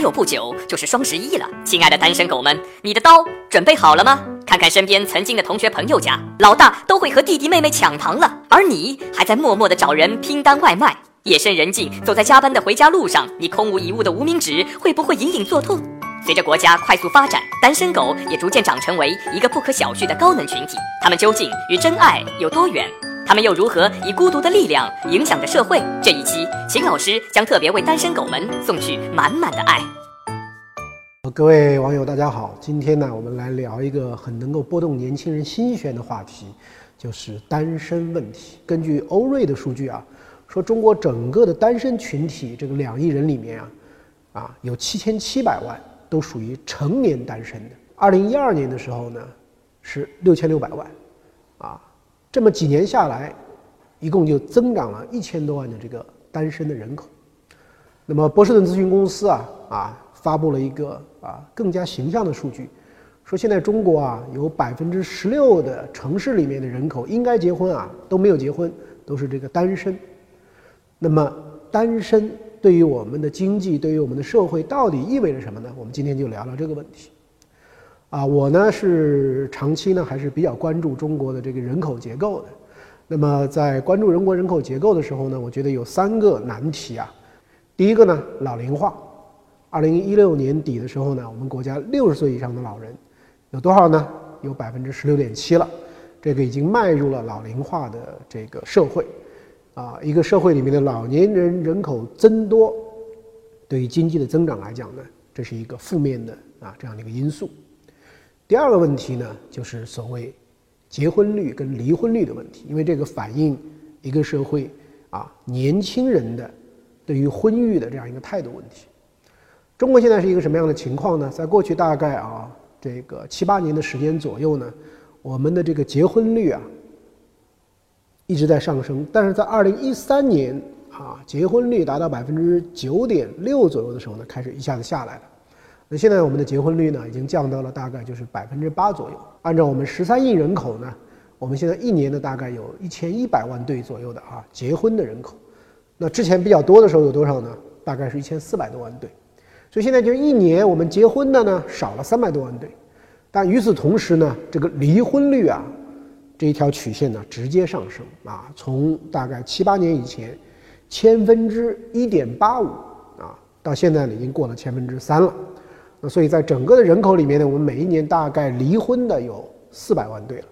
还有不久就是双十一了，亲爱的单身狗们，你的刀准备好了吗？看看身边曾经的同学朋友家，老大都会和弟弟妹妹抢糖了，而你还在默默的找人拼单外卖。夜深人静，走在加班的回家路上，你空无一物的无名指会不会隐隐作痛？随着国家快速发展，单身狗也逐渐长成为一个不可小觑的高能群体。他们究竟与真爱有多远？他们又如何以孤独的力量影响着社会？这一期，秦老师将特别为单身狗们送去满满的爱。各位网友，大家好，今天呢，我们来聊一个很能够拨动年轻人心弦的话题，就是单身问题。根据欧瑞的数据啊，说中国整个的单身群体这个两亿人里面啊，啊有七千七百万都属于成年单身的。二零一二年的时候呢，是六千六百万，这么几年下来，一共就增长了一千多万的这个单身的人口。那么波士顿咨询公司啊啊发布了一个啊更加形象的数据，说现在中国啊有百分之十六的城市里面的人口应该结婚啊都没有结婚，都是这个单身。那么单身对于我们的经济，对于我们的社会到底意味着什么呢？我们今天就聊聊这个问题。啊，我呢是长期呢还是比较关注中国的这个人口结构的。那么在关注中国人口结构的时候呢，我觉得有三个难题啊。第一个呢，老龄化。二零一六年底的时候呢，我们国家六十岁以上的老人有多少呢？有百分之十六点七了。这个已经迈入了老龄化的这个社会。啊，一个社会里面的老年人人口增多，对于经济的增长来讲呢，这是一个负面的啊这样的一个因素。第二个问题呢，就是所谓结婚率跟离婚率的问题，因为这个反映一个社会啊年轻人的对于婚育的这样一个态度问题。中国现在是一个什么样的情况呢？在过去大概啊这个七八年的时间左右呢，我们的这个结婚率啊一直在上升，但是在二零一三年啊结婚率达到百分之九点六左右的时候呢，开始一下子下来了。那现在我们的结婚率呢，已经降到了大概就是百分之八左右。按照我们十三亿人口呢，我们现在一年呢大概有一千一百万对左右的啊结婚的人口。那之前比较多的时候有多少呢？大概是一千四百多万对。所以现在就一年我们结婚的呢少了三百多万对。但与此同时呢，这个离婚率啊这一条曲线呢直接上升啊，从大概七八年以前千分之一点八五啊，到现在呢已经过了千分之三了。那所以在整个的人口里面呢，我们每一年大概离婚的有四百万对了。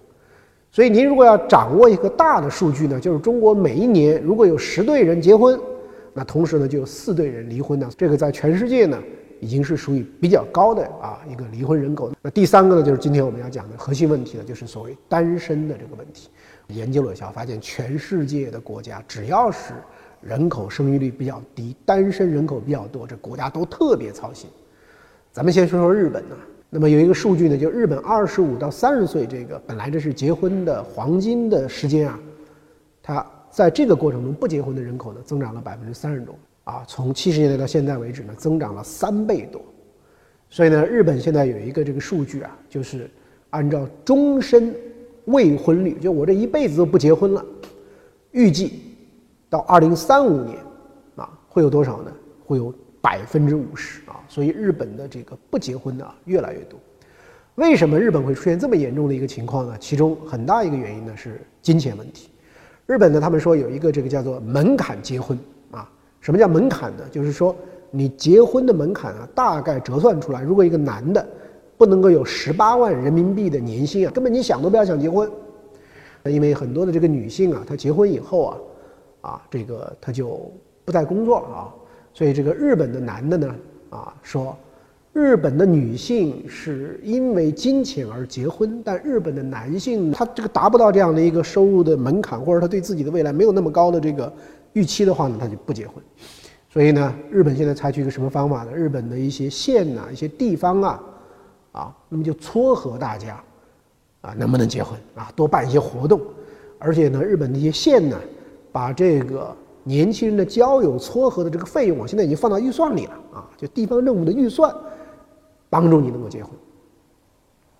所以您如果要掌握一个大的数据呢，就是中国每一年如果有十对人结婚，那同时呢就有四对人离婚呢。这个在全世界呢已经是属于比较高的啊一个离婚人口。那第三个呢就是今天我们要讲的核心问题呢，就是所谓单身的这个问题。研究了一下，发现全世界的国家只要是人口生育率比较低、单身人口比较多，这国家都特别操心。咱们先说说日本呢。那么有一个数据呢，就日本二十五到三十岁这个本来这是结婚的黄金的时间啊，它在这个过程中不结婚的人口呢增长了百分之三十多啊，从七十年代到现在为止呢增长了三倍多。所以呢，日本现在有一个这个数据啊，就是按照终身未婚率，就我这一辈子都不结婚了，预计到二零三五年啊会有多少呢？会有。百分之五十啊，所以日本的这个不结婚的越来越多。为什么日本会出现这么严重的一个情况呢？其中很大一个原因呢是金钱问题。日本呢，他们说有一个这个叫做门槛结婚啊。什么叫门槛呢？就是说你结婚的门槛啊，大概折算出来，如果一个男的不能够有十八万人民币的年薪啊，根本你想都不要想结婚。因为很多的这个女性啊，她结婚以后啊，啊，这个她就不再工作了啊。所以这个日本的男的呢，啊说，日本的女性是因为金钱而结婚，但日本的男性他这个达不到这样的一个收入的门槛，或者他对自己的未来没有那么高的这个预期的话呢，他就不结婚。所以呢，日本现在采取一个什么方法呢？日本的一些县呐、一些地方啊，啊，那么就撮合大家，啊，能不能结婚啊？多办一些活动，而且呢，日本的一些县呢，把这个。年轻人的交友撮合的这个费用啊，现在已经放到预算里了啊，就地方政府的预算，帮助你能够结婚。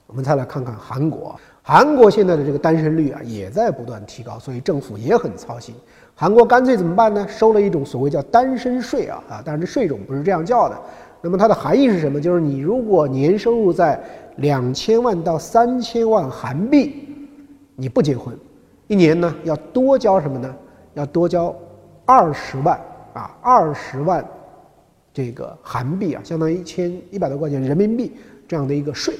我们再来看看韩国，韩国现在的这个单身率啊也在不断提高，所以政府也很操心。韩国干脆怎么办呢？收了一种所谓叫单身税啊啊，当然这税种不是这样叫的，那么它的含义是什么？就是你如果年收入在两千万到三千万韩币，你不结婚，一年呢要多交什么呢？要多交二十万啊，二十万这个韩币啊，相当于一千一百多块钱人民币这样的一个税。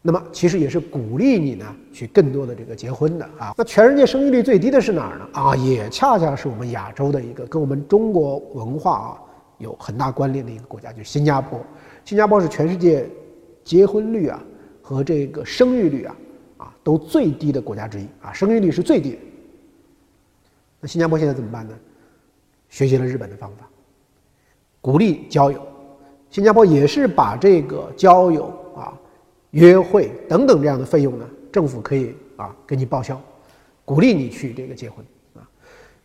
那么其实也是鼓励你呢去更多的这个结婚的啊。那全世界生育率最低的是哪儿呢？啊，也恰恰是我们亚洲的一个跟我们中国文化啊有很大关联的一个国家，就是新加坡。新加坡是全世界结婚率啊和这个生育率啊啊都最低的国家之一啊，生育率是最低的。那新加坡现在怎么办呢？学习了日本的方法，鼓励交友。新加坡也是把这个交友啊。约会等等这样的费用呢，政府可以啊给你报销，鼓励你去这个结婚啊。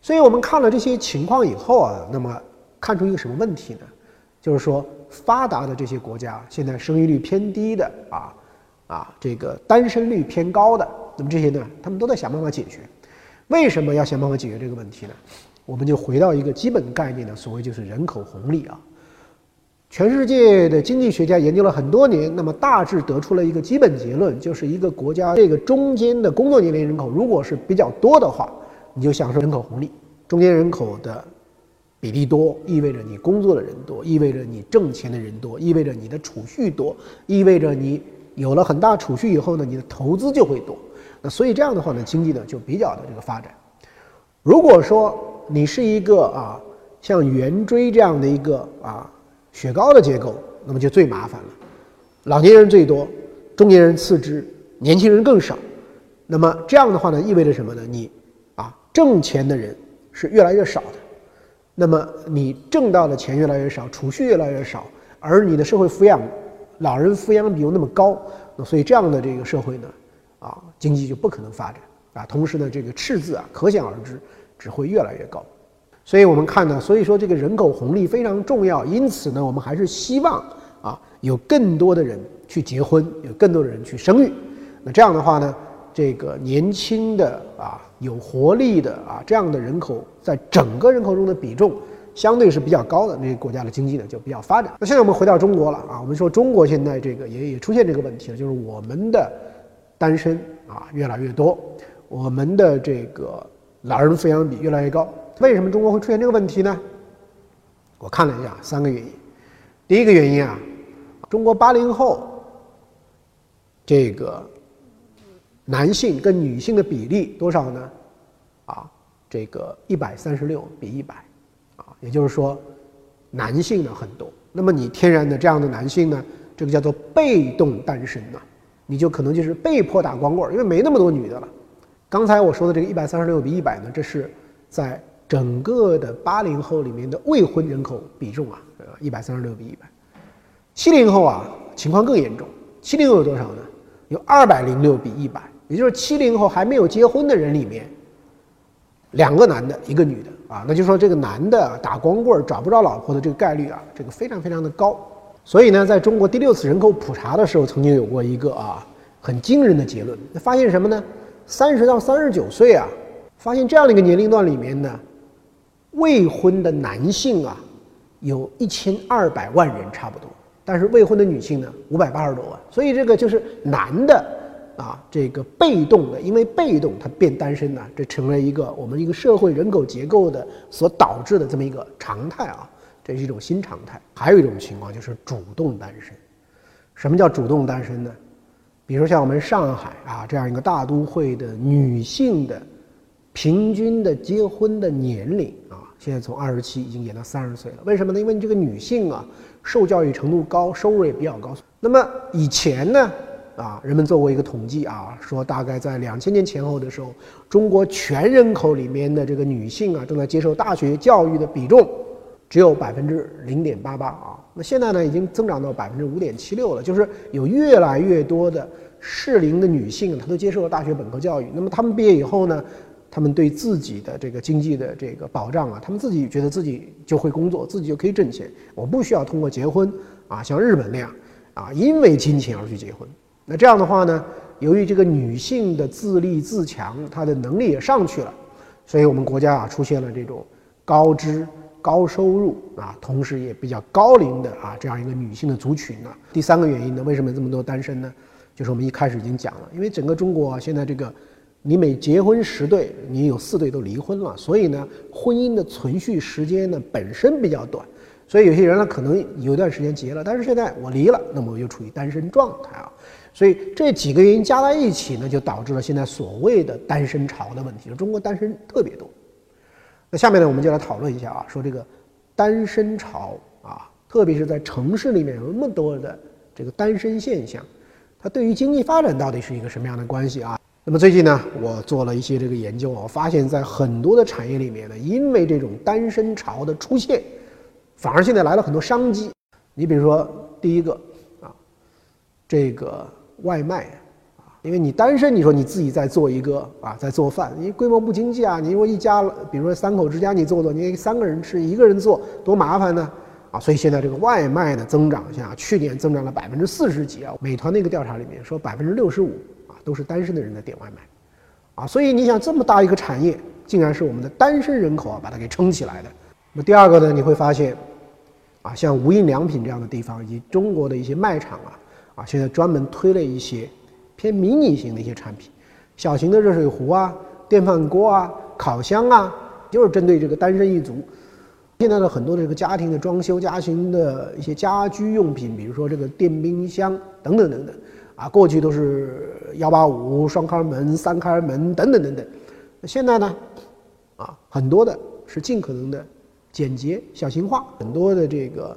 所以我们看了这些情况以后啊，那么看出一个什么问题呢？就是说发达的这些国家现在生育率偏低的啊啊这个单身率偏高的，那么这些呢，他们都在想办法解决。为什么要想办法解决这个问题呢？我们就回到一个基本概念呢，所谓就是人口红利啊。全世界的经济学家研究了很多年，那么大致得出了一个基本结论，就是一个国家这个中间的工作年龄人口如果是比较多的话，你就享受人口红利。中间人口的比例多，意味着你工作的人多，意味着你挣钱的人多，意味着你的储蓄多，意味着你有了很大储蓄以后呢，你的投资就会多。那所以这样的话呢，经济呢就比较的这个发展。如果说你是一个啊，像圆锥这样的一个啊。雪糕的结构，那么就最麻烦了。老年人最多，中年人次之，年轻人更少。那么这样的话呢，意味着什么呢？你啊，挣钱的人是越来越少的。那么你挣到的钱越来越少，储蓄越来越少，而你的社会抚养，老人抚养比又那么高，那所以这样的这个社会呢，经济就不可能发展啊。同时呢，这个赤字啊，可想而知，只会越来越高。所以我们看呢，所以说这个人口红利非常重要。因此呢，我们还是希望啊，有更多的人去结婚，有更多的人去生育。那这样的话呢，这个年轻的啊，有活力的啊，这样的人口在整个人口中的比重相对是比较高的，那些国家的经济呢就比较发展。那现在我们回到中国了啊，我们说中国现在这个也也出现这个问题了，就是我们的单身啊越来越多，我们的这个老人抚养比越来越高。为什么中国会出现这个问题呢？我看了一下，三个原因。第一个原因啊，中国八零后这个男性跟女性的比例多少呢？啊，这个一百三十六比一百，啊，也就是说男性呢很多。那么你天然的这样的男性呢，这个叫做被动单身呐，你就可能就是被迫打光棍，因为没那么多女的了。刚才我说的这个一百三十六比一百呢，这是在。整个的八零后里面的未婚人口比重啊，呃，一百三十六比一百。七零后啊，情况更严重。七零后有多少呢？有二百零六比一百，也就是七零后还没有结婚的人里面，两个男的，一个女的啊，那就说这个男的打光棍找不着老婆的这个概率啊，这个非常非常的高。所以呢，在中国第六次人口普查的时候，曾经有过一个啊很惊人的结论，那发现什么呢？三十到三十九岁啊，发现这样的一个年龄段里面呢。未婚的男性啊，有一千二百万人差不多，但是未婚的女性呢，五百八十多万。所以这个就是男的啊，这个被动的，因为被动他变单身呢，这成了一个我们一个社会人口结构的所导致的这么一个常态啊，这是一种新常态。还有一种情况就是主动单身。什么叫主动单身呢？比如像我们上海啊这样一个大都会的女性的平均的结婚的年龄啊。现在从二十七已经延到三十岁了，为什么呢？因为你这个女性啊，受教育程度高，收入也比较高。那么以前呢，啊，人们做过一个统计啊，说大概在两千年前后的时候，中国全人口里面的这个女性啊，正在接受大学教育的比重只有百分之零点八八啊。那现在呢，已经增长到百分之五点七六了，就是有越来越多的适龄的女性，她都接受了大学本科教育。那么她们毕业以后呢？她们对自己的这个经济的这个保障啊，她们自己觉得自己就会工作，自己就可以挣钱，我不需要通过结婚啊，像日本那样啊，因为金钱而去结婚。那这样的话呢，由于这个女性的自立自强，她的能力也上去了，所以我们国家啊出现了这种高知、高。收入啊，同时也比较高龄的啊这样一个女性的族群呢。第三个原因呢，为什么这么多单身呢？就是我们一开始已经讲了，因为整个中国现在这个，你每结婚十对，你有四对都离婚了，所以呢，婚姻的存续时间呢本身比较短，所以有些人呢可能有一段时间结了，但是现在我离了，那么我就处于单身状态啊。所以这几个原因加在一起呢，就导致了现在所谓的单身潮的问题。中国单身特别多。那下面呢，我们就来讨论一下啊，说这个单身潮啊，特别是在城市里面有那么多的这个单身现象，它对于经济发展到底是一个什么样的关系啊？那么最近呢，我做了一些这个研究，我发现，在很多的产业里面呢，因为这种单身潮的出现，反而现在来了很多商机。你比如说第一个啊，这个。外卖，因为你单身，你说你自己在做一个啊，在做饭，你规模不经济啊。你如果一家，比如说三口之家，你做做，你三个人吃，一个人做多麻烦呢啊。所以现在这个外卖的增长像，去年增长了百分之四十几啊。美团那个调查里面说百分之六十五啊都是单身的人在点外卖啊。所以你想这么大一个产业，竟然是我们的单身人口啊把它给撑起来的。那么第二个呢，你会发现啊，像无印良品这样的地方以及中国的一些卖场啊。啊，现在专门推了一些偏迷你型的一些产品，小型的热水壶啊、电饭锅啊、烤箱啊，就是针对这个单身一族。现在的很多的这个家庭的装修、家庭的一些家居用品，比如说这个电冰箱等等等等，啊，过去都是幺八五双开门、三开门等等等等，现在呢，啊，很多的是尽可能的简洁小型化，很多的这个。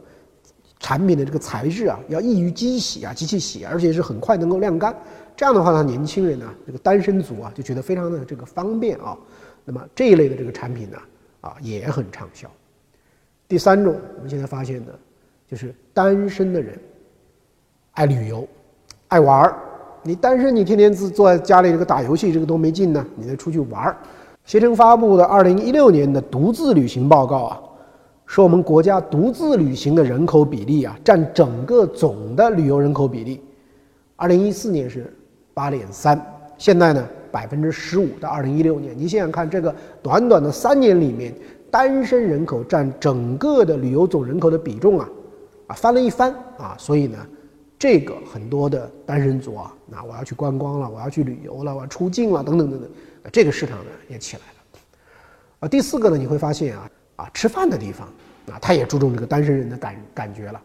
产品的这个材质啊，要易于机洗啊，机器洗，而且是很快能够晾干。这样的话呢，年轻人呢，这个单身族啊，就觉得非常的这个方便啊。那么这一类的这个产品呢，啊，也很畅销。第三种，我们现在发现的，就是单身的人爱旅游，爱玩儿。你单身，你天天自坐在家里这个打游戏，这个多没劲呢。你得出去玩儿。携程发布的二零一六年的独自旅行报告啊。说我们国家独自旅行的人口比例啊，占整个总的旅游人口比例，二零一四年是八点三，现在呢百分之十五到二零一六年，你想想看，这个短短的三年里面，单身人口占整个的旅游总人口的比重啊，啊翻了一番啊，所以呢，这个很多的单身族啊，那我要去观光了，我要去旅游了，我要出境了，等等等等，这个市场呢也起来了，啊，第四个呢，你会发现啊。啊，吃饭的地方啊，他也注重这个单身人的感感觉了。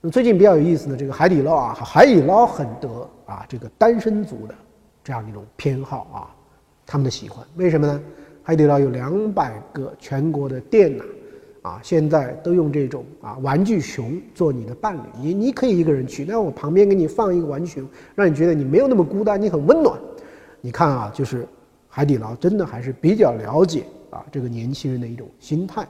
那最近比较有意思的这个海底捞啊，海底捞很得啊这个单身族的这样一种偏好啊，他们的喜欢。为什么呢？海底捞有两百个全国的店呐，啊，现在都用这种啊玩具熊做你的伴侣。你你可以一个人去，那我旁边给你放一个玩具熊，让你觉得你没有那么孤单，你很温暖。你看啊，就是海底捞真的还是比较了解。啊，这个年轻人的一种心态。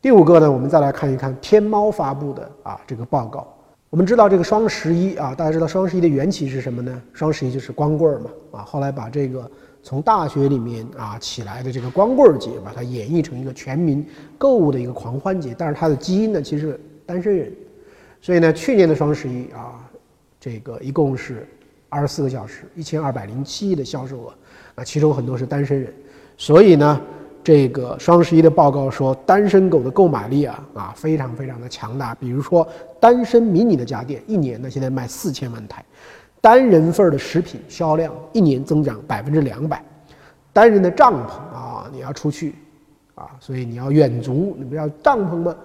第五个呢，我们再来看一看天猫发布的啊这个报告。我们知道这个双十一啊，大家知道双十一的缘起是什么呢？双十一就是光棍儿嘛啊，后来把这个从大学里面啊起来的这个光棍儿节，把它演绎成一个全民购物的一个狂欢节。但是它的基因呢，其实单身人。所以呢，去年的双十一啊，这个一共是二十四个小时，一千二百零七亿的销售额，啊其中很多是单身人。所以呢，这个双十一的报告说，单身狗的购买力啊啊非常非常的强大。比如说，单身迷你的家电，一年呢现在卖四千万台；单人份的食品销量一年增长百分之两百；单人的帐篷啊，你要出去啊，所以你要远足，你不要帐篷吗？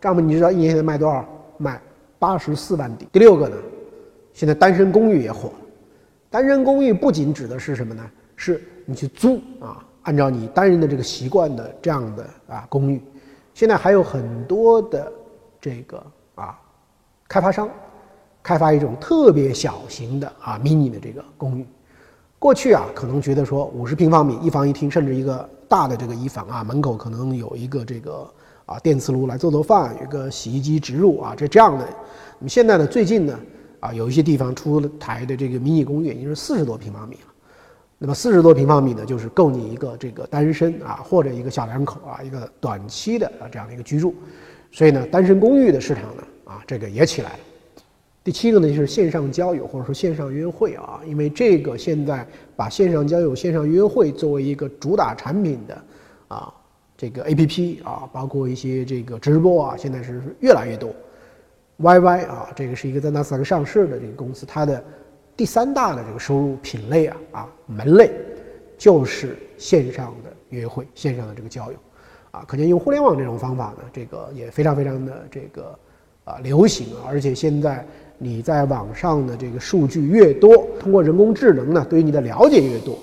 帐篷你知道一年现在卖多少？卖八十四万顶。第六个呢，现在单身公寓也火了。单身公寓不仅指的是什么呢？是你去租啊。按照你单人的这个习惯的这样的啊公寓，现在还有很多的这个啊开发商开发一种特别小型的啊 mini 的这个公寓。过去啊可能觉得说五十平方米一房一厅，甚至一个大的这个一房啊门口可能有一个这个啊电磁炉来做做饭，有个洗衣机植入啊这这样的。那么现在呢最近呢啊有一些地方出台的这个迷你公寓已经是四十多平方米了。那么四十多平方米呢，就是够你一个这个单身啊，或者一个小两口啊，一个短期的啊这样的一个居住。所以呢，单身公寓的市场呢，啊这个也起来了。第七个呢，就是线上交友或者说线上约会啊，因为这个现在把线上交友、线上约会作为一个主打产品的啊这个 A P P 啊，包括一些这个直播啊，现在是越来越多。Y Y 啊，这个是一个在纳斯达克上市的这个公司，它的第三大的这个收入品类啊啊门类就是线上的约会、线上的这个交友啊，可见用互联网这种方法呢，这个也非常非常的这个啊流行啊，而且现在你在网上的这个数据越多，通过人工智能呢，对于你的了解越多，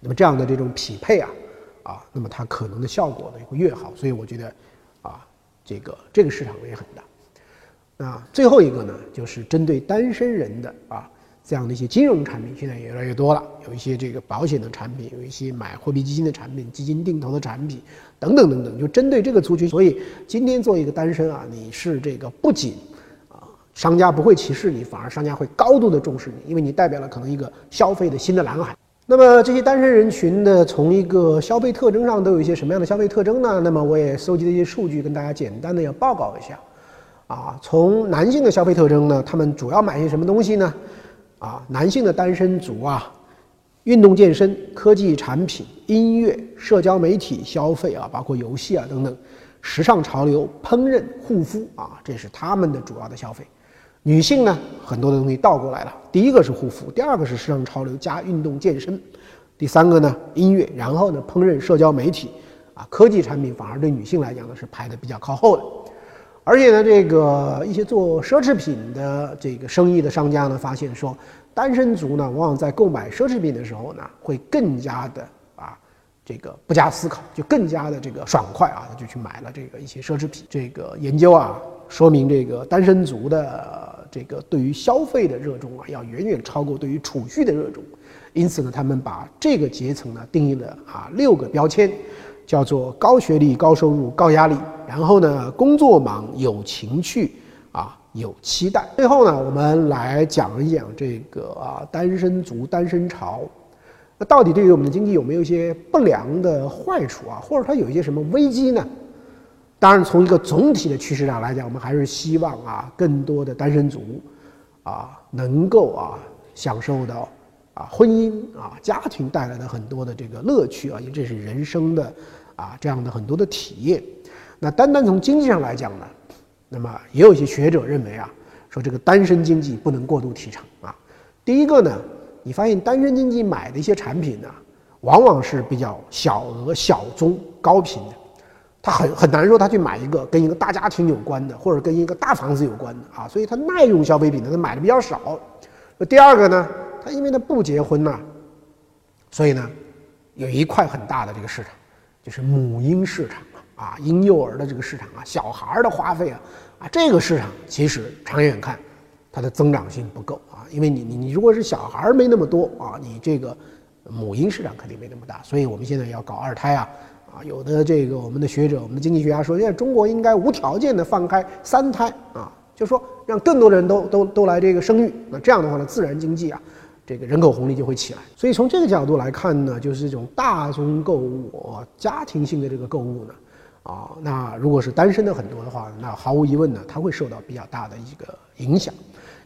那么这样的这种匹配啊啊，那么它可能的效果呢会越好，所以我觉得啊。这个这个市场也很大，啊最后一个呢，就是针对单身人的啊这样的一些金融产品，现在也越来越多了，有一些这个保险的产品，有一些买货币基金的产品，基金定投的产品等等等等，就针对这个族群。所以今天做一个单身啊，你是这个不仅啊商家不会歧视你，反而商家会高度的重视你，因为你代表了可能一个消费的新的蓝海。那么这些单身人群的从一个消费特征上都有一些什么样的消费特征呢？那么我也搜集了一些数据，跟大家简单的要报告一下。啊，从男性的消费特征呢，他们主要买些什么东西呢？啊，男性的单身族啊，运动健身、科技产品、音乐、社交媒体消费啊，包括游戏啊等等，时尚潮流、烹饪、护肤啊，这是他们的主要的消费。女性呢，很多的东西倒过来了。第一个是护肤，第二个是时尚潮流加运动健身，第三个呢音乐，然后呢烹饪、社交媒体，啊，科技产品反而对女性来讲呢是排的比较靠后的。而且呢，这个一些做奢侈品的这个生意的商家呢，发现说，单身族呢往往在购买奢侈品的时候呢，会更加的啊，这个不加思考，就更加的这个爽快啊，就去买了这个一些奢侈品。这个研究啊，说明这个单身族的。这个对于消费的热衷啊，要远远超过对于储蓄的热衷，因此呢，他们把这个阶层呢定义了啊六个标签，叫做高学历、高收入、高压力，然后呢工作忙、有情趣啊、有期待。最后呢，我们来讲一讲这个啊单身族、单身潮，那到底对于我们的经济有没有一些不良的坏处啊，或者它有一些什么危机呢？当然，从一个总体的趋势上来讲，我们还是希望啊，更多的单身族啊，能够啊，享受到啊，婚姻啊，家庭带来的很多的这个乐趣啊，因为这是人生的啊，这样的很多的体验。那单单从经济上来讲呢，那么也有一些学者认为啊，说这个单身经济不能过度提倡啊。第一个呢，你发现单身经济买的一些产品呢，往往是比较小额、小宗、高频的。他很很难说他去买一个跟一个大家庭有关的，或者跟一个大房子有关的啊，所以他耐用消费品呢，他买的比较少。那第二个呢，他因为他不结婚呢，所以呢，有一块很大的这个市场，就是母婴市场啊，婴幼儿的这个市场啊，小孩儿的花费啊，啊，这个市场其实长远看，它的增长性不够啊，因为你你你如果是小孩儿没那么多啊，你这个母婴市场肯定没那么大，所以我们现在要搞二胎啊。啊，有的这个我们的学者，我们的经济学家说，现在中国应该无条件的放开三胎啊，就说让更多的人都都都来这个生育，那这样的话呢，自然经济啊，这个人口红利就会起来。所以从这个角度来看呢，就是这种大宗购物、家庭性的这个购物呢，啊，那如果是单身的很多的话，那毫无疑问呢，它会受到比较大的一个影响。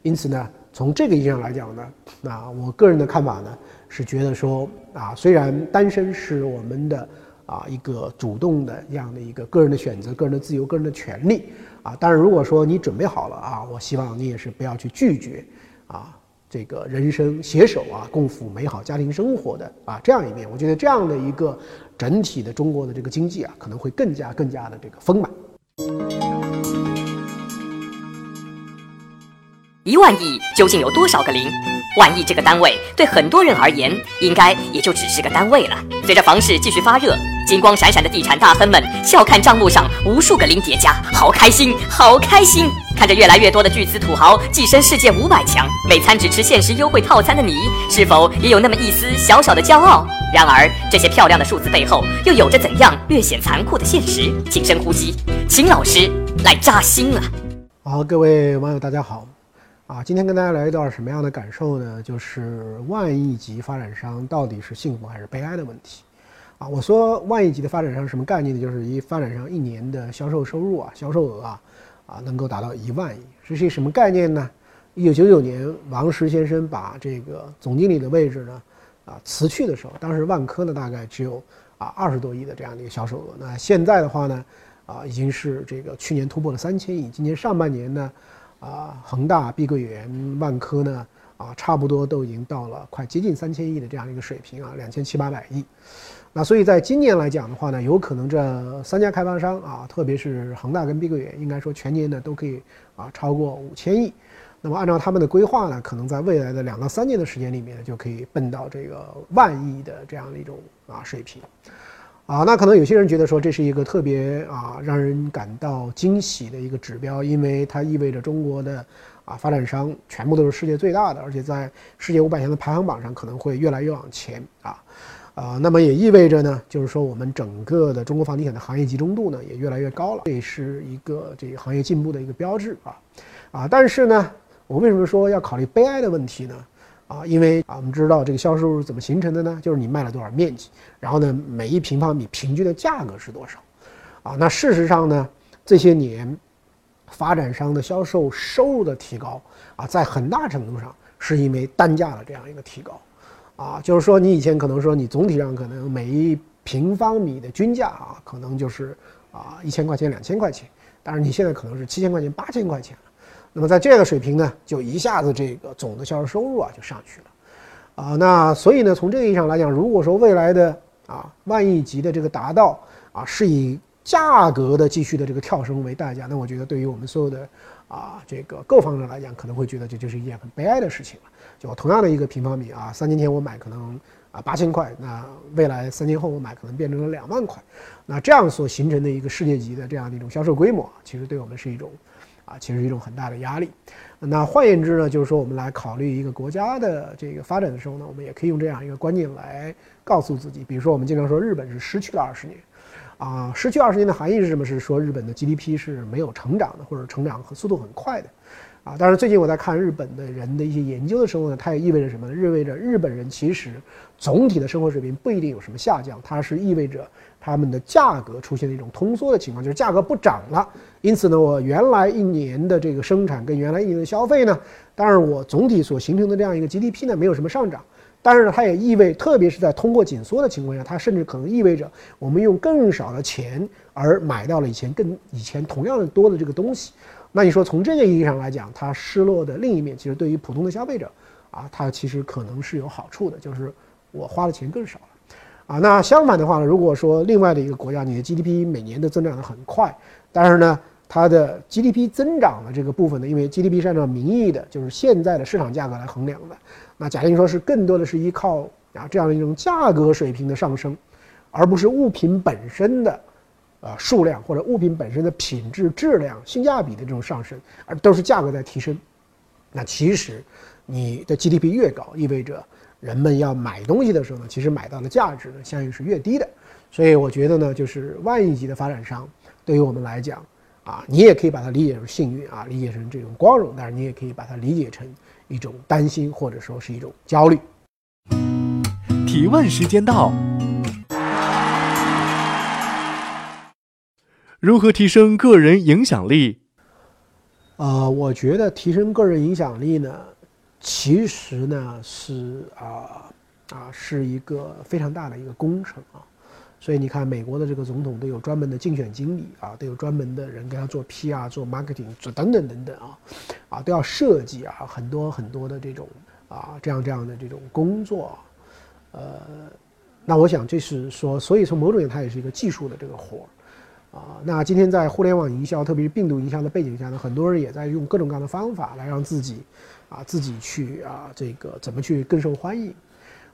因此呢，从这个意义上来讲呢，那我个人的看法呢，是觉得说啊，虽然单身是我们的。啊，一个主动的这样的一个个人的选择、个人的自由、个人的权利啊。但是如果说你准备好了啊，我希望你也是不要去拒绝啊，这个人生携手啊，共赴美好家庭生活的啊这样一面。我觉得这样的一个整体的中国的这个经济啊，可能会更加更加的这个丰满。一万亿究竟有多少个零？万亿这个单位对很多人而言，应该也就只是个单位了。随着房市继续发热。金光闪闪的地产大亨们笑看账目上无数个零叠加，好开心，好开心！看着越来越多的巨资土豪跻身世界五百强，每餐只吃限时优惠套餐的你，是否也有那么一丝小小的骄傲？然而，这些漂亮的数字背后，又有着怎样略显残酷的现实？请深呼吸，请老师来扎心了。好，各位网友，大家好。啊，今天跟大家聊一段什么样的感受呢？就是万亿级发展商到底是幸福还是悲哀的问题。啊，我说万亿级的发展商什么概念呢？就是一发展商一年的销售收入啊，销售额啊，啊能够达到一万亿，这是什么概念呢？一九九九年，王石先生把这个总经理的位置呢，啊辞去的时候，当时万科呢大概只有啊二十多亿的这样的一个销售额。那现在的话呢，啊已经是这个去年突破了三千亿，今年上半年呢，啊恒大、碧桂园、万科呢，啊差不多都已经到了快接近三千亿的这样一个水平啊，两千七八百亿。那所以在今年来讲的话呢，有可能这三家开发商啊，特别是恒大跟碧桂园，应该说全年呢都可以啊超过五千亿。那么按照他们的规划呢，可能在未来的两到三年的时间里面，就可以奔到这个万亿的这样的一种啊水平。啊，那可能有些人觉得说这是一个特别啊让人感到惊喜的一个指标，因为它意味着中国的啊发展商全部都是世界最大的，而且在世界五百强的排行榜上可能会越来越往前啊。啊，那么也意味着呢，就是说我们整个的中国房地产的行业集中度呢也越来越高了，这是一个这个行业进步的一个标志啊，啊，但是呢，我为什么说要考虑悲哀的问题呢？啊，因为啊，我们知道这个销售是怎么形成的呢？就是你卖了多少面积，然后呢，每一平方米平均的价格是多少？啊，那事实上呢，这些年发展商的销售收入的提高啊，在很大程度上是因为单价的这样一个提高。啊，就是说你以前可能说你总体上可能每一平方米的均价啊，可能就是啊一千块钱、两千块钱，但是你现在可能是七千块钱、八千块钱了。那么在这个水平呢，就一下子这个总的销售收入啊就上去了。啊，那所以呢，从这个意义上来讲，如果说未来的啊万亿级的这个达到啊，是以价格的继续的这个跳升为代价，那我觉得对于我们所有的啊这个购房者来讲，可能会觉得这就是一件很悲哀的事情了。就同样的一个平方米啊，三年前我买可能啊八千块，那未来三年后我买可能变成了两万块，那这样所形成的一个世界级的这样的一种销售规模，其实对我们是一种啊，其实是一种很大的压力。那换言之呢，就是说我们来考虑一个国家的这个发展的时候呢，我们也可以用这样一个观念来告诉自己，比如说我们经常说日本是失去了二十年，啊，失去二十年的含义是什么？是说日本的 GDP 是没有成长的，或者成长和速度很快的。啊，当然最近我在看日本的人的一些研究的时候呢，它也意味着什么呢？意味着日本人其实总体的生活水平不一定有什么下降，它是意味着他们的价格出现了一种通缩的情况，就是价格不涨了。因此呢，我原来一年的这个生产跟原来一年的消费呢，当然我总体所形成的这样一个 GDP 呢没有什么上涨，但是呢，它也意味，特别是在通货紧缩的情况下，它甚至可能意味着我们用更少的钱而买到了以前更以前同样的多的这个东西。那你说从这个意义上来讲，它失落的另一面，其实对于普通的消费者，啊，它其实可能是有好处的，就是我花的钱更少了，啊，那相反的话呢，如果说另外的一个国家，你的 GDP 每年都增长的很快，但是呢，它的 GDP 增长的这个部分呢，因为 GDP 是按照名义的，就是现在的市场价格来衡量的，那假定说是更多的是依靠啊这样的一种价格水平的上升，而不是物品本身的。啊，数量或者物品本身的品质、质量、性价比的这种上升，而都是价格在提升。那其实，你的 GDP 越高，意味着人们要买东西的时候呢，其实买到的价值呢，相应是越低的。所以我觉得呢，就是万亿级的发展商，对于我们来讲，啊，你也可以把它理解成幸运啊，理解成这种光荣，但是你也可以把它理解成一种担心，或者说是一种焦虑。提问时间到。如何提升个人影响力？呃，我觉得提升个人影响力呢，其实呢是啊啊是一个非常大的一个工程啊。所以你看，美国的这个总统都有专门的竞选经理啊，都有专门的人给他做 PR、做 marketing、做等等等等啊，啊都要设计啊很多很多的这种啊这样这样的这种工作。呃，那我想这是说，所以从某种意义，它也是一个技术的这个活儿。啊，那今天在互联网营销，特别是病毒营销的背景下呢，很多人也在用各种各样的方法来让自己，啊，自己去啊，这个怎么去更受欢迎，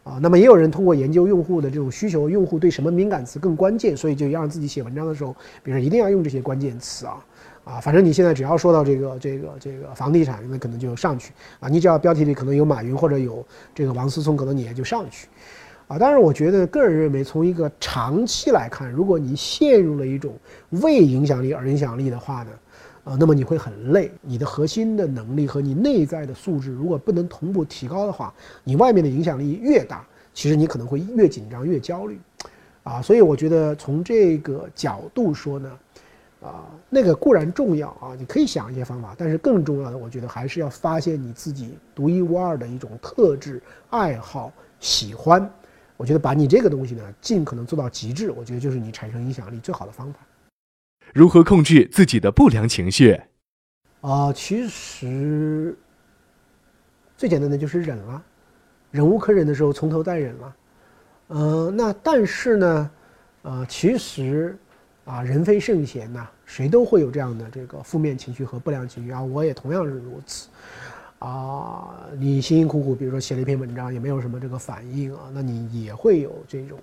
啊，那么也有人通过研究用户的这种需求，用户对什么敏感词更关键，所以就让自己写文章的时候，比如说一定要用这些关键词啊，啊，反正你现在只要说到这个这个这个房地产，那可能就上去啊，你只要标题里可能有马云或者有这个王思聪，可能你也就上去。啊，但是我觉得个人认为，从一个长期来看，如果你陷入了一种为影响力而影响力的话呢，啊，那么你会很累。你的核心的能力和你内在的素质如果不能同步提高的话，你外面的影响力越大，其实你可能会越紧张越焦虑。啊，所以我觉得从这个角度说呢，啊，那个固然重要啊，你可以想一些方法，但是更重要的，我觉得还是要发现你自己独一无二的一种特质、爱好、喜欢。我觉得把你这个东西呢，尽可能做到极致，我觉得就是你产生影响力最好的方法。如何控制自己的不良情绪？啊，其实最简单的就是忍了，忍无可忍的时候从头再忍了。嗯，那但是呢，呃，其实啊，人非圣贤呐，谁都会有这样的这个负面情绪和不良情绪啊，我也同样是如此。啊，你辛辛苦苦，比如说写了一篇文章，也没有什么这个反应啊，那你也会有这种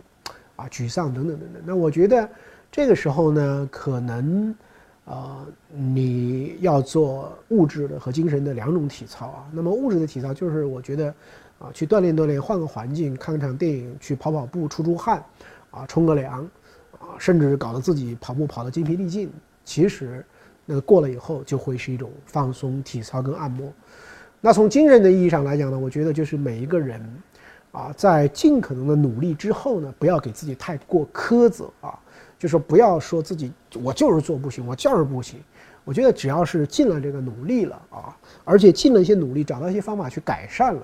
啊沮丧等等等等。那我觉得这个时候呢，可能呃你要做物质的和精神的两种体操啊。那么物质的体操就是我觉得啊去锻炼锻炼，换个环境，看场电影，去跑跑步，出出汗，啊冲个凉，啊甚至搞得自己跑步跑得精疲力尽。其实那个过了以后，就会是一种放松、体操跟按摩。那从精神的意义上来讲呢，我觉得就是每一个人，啊，在尽可能的努力之后呢，不要给自己太过苛责啊，就说不要说自己我就是做不行，我就是不行。我觉得只要是尽了这个努力了啊，而且尽了一些努力，找到一些方法去改善了，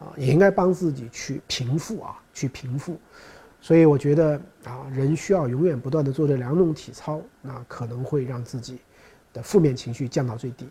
啊，也应该帮自己去平复啊，去平复。所以我觉得啊，人需要永远不断的做这两种体操，那可能会让自己的负面情绪降到最低。